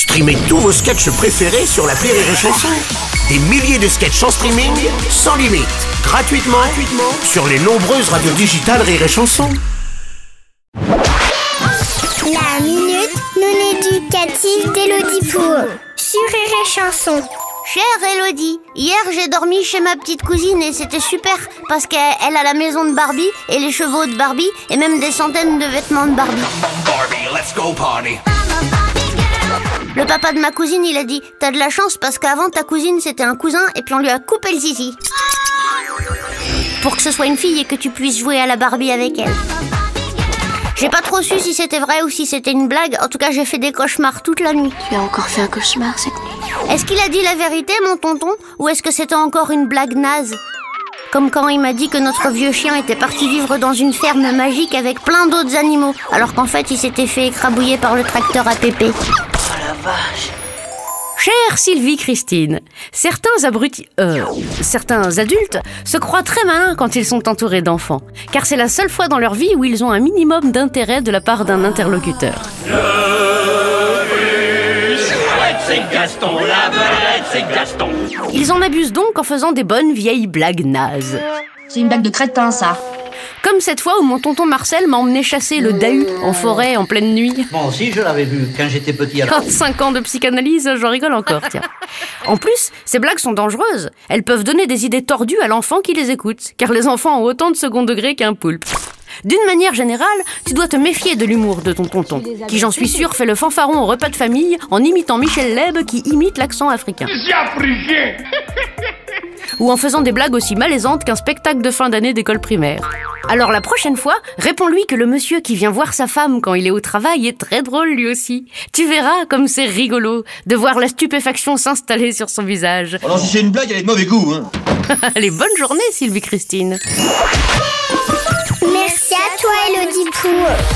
Streamez tous vos sketchs préférés sur la Rire et Chanson. Des milliers de sketchs en streaming, sans limite, gratuitement, gratuitement sur les nombreuses radios digitales Rire et Chanson. La minute non éducative d'Elodie Pour sur Rire et Chanson. Chère Elodie, hier j'ai dormi chez ma petite cousine et c'était super parce qu'elle elle a la maison de Barbie et les chevaux de Barbie et même des centaines de vêtements de Barbie. Le papa de ma cousine il a dit T'as de la chance parce qu'avant ta cousine c'était un cousin et puis on lui a coupé le zizi. Pour que ce soit une fille et que tu puisses jouer à la Barbie avec elle. J'ai pas trop su si c'était vrai ou si c'était une blague. En tout cas, j'ai fait des cauchemars toute la nuit. Tu as encore fait un cauchemar cette nuit Est-ce qu'il a dit la vérité, mon tonton? Ou est-ce que c'était encore une blague naze? Comme quand il m'a dit que notre vieux chien était parti vivre dans une ferme magique avec plein d'autres animaux, alors qu'en fait il s'était fait écrabouiller par le tracteur à pépé. Chère Sylvie Christine, certains abrutis, euh, certains adultes se croient très malins quand ils sont entourés d'enfants, car c'est la seule fois dans leur vie où ils ont un minimum d'intérêt de la part d'un interlocuteur. c'est Gaston, la vedette, c'est Gaston. Ils en abusent donc en faisant des bonnes vieilles blagues nazes. C'est une blague de crétin, ça. Comme cette fois où mon tonton Marcel m'a emmené chasser le dahu en forêt en pleine nuit. Moi aussi, je l'avais vu quand j'étais petit. Alors. 5 ans de psychanalyse, j'en rigole encore, tiens. En plus, ces blagues sont dangereuses. Elles peuvent donner des idées tordues à l'enfant qui les écoute, car les enfants ont autant de second degré qu'un poulpe. D'une manière générale, tu dois te méfier de l'humour de ton tonton, qui j'en suis sûr fait le fanfaron au repas de famille en imitant Michel Leb qui imite l'accent africain. Ou en faisant des blagues aussi malaisantes qu'un spectacle de fin d'année d'école primaire. Alors la prochaine fois, réponds-lui que le monsieur qui vient voir sa femme quand il est au travail est très drôle lui aussi. Tu verras comme c'est rigolo de voir la stupéfaction s'installer sur son visage. Alors si c'est une blague, elle est de mauvais goût. Hein. Allez, bonne journée Sylvie Christine. Merci à toi, Elodie Pour. Rire